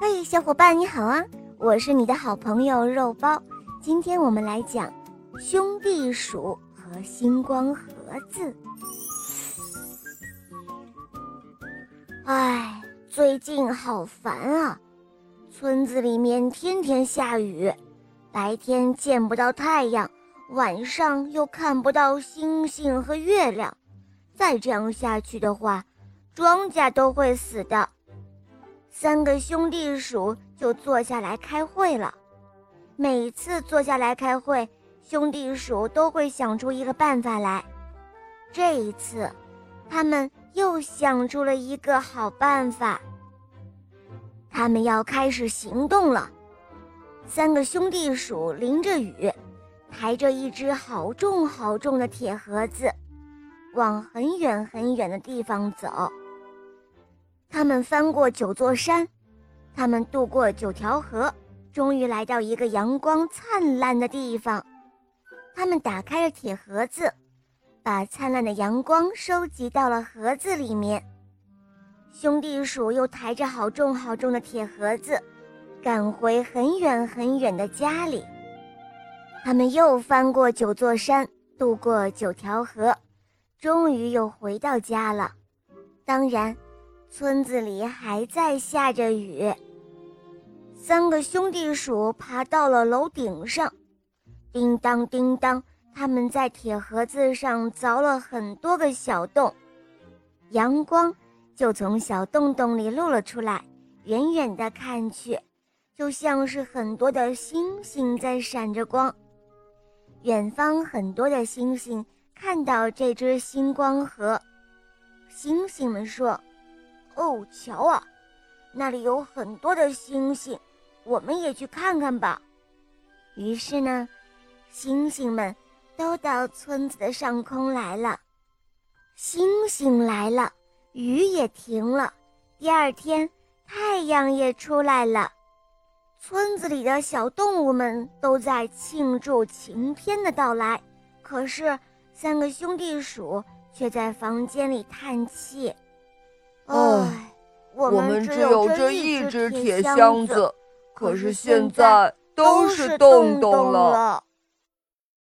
嘿，小伙伴你好啊！我是你的好朋友肉包。今天我们来讲兄弟鼠和星光盒子。哎，最近好烦啊！村子里面天天下雨，白天见不到太阳，晚上又看不到星星和月亮。再这样下去的话，庄稼都会死的。三个兄弟鼠就坐下来开会了。每次坐下来开会，兄弟鼠都会想出一个办法来。这一次，他们又想出了一个好办法。他们要开始行动了。三个兄弟鼠淋着雨，抬着一只好重好重的铁盒子，往很远很远的地方走。他们翻过九座山，他们渡过九条河，终于来到一个阳光灿烂的地方。他们打开了铁盒子，把灿烂的阳光收集到了盒子里面。兄弟鼠又抬着好重好重的铁盒子，赶回很远很远的家里。他们又翻过九座山，渡过九条河，终于又回到家了。当然。村子里还在下着雨。三个兄弟鼠爬到了楼顶上，叮当叮当，他们在铁盒子上凿了很多个小洞，阳光就从小洞洞里露了出来。远远的看去，就像是很多的星星在闪着光。远方很多的星星看到这只星光盒，星星们说。哦，瞧啊，那里有很多的星星，我们也去看看吧。于是呢，星星们都到村子的上空来了。星星来了，雨也停了。第二天，太阳也出来了。村子里的小动物们都在庆祝晴天的到来，可是三个兄弟鼠却在房间里叹气。唉，我们只有这一只铁箱子，可是现在都是洞洞了。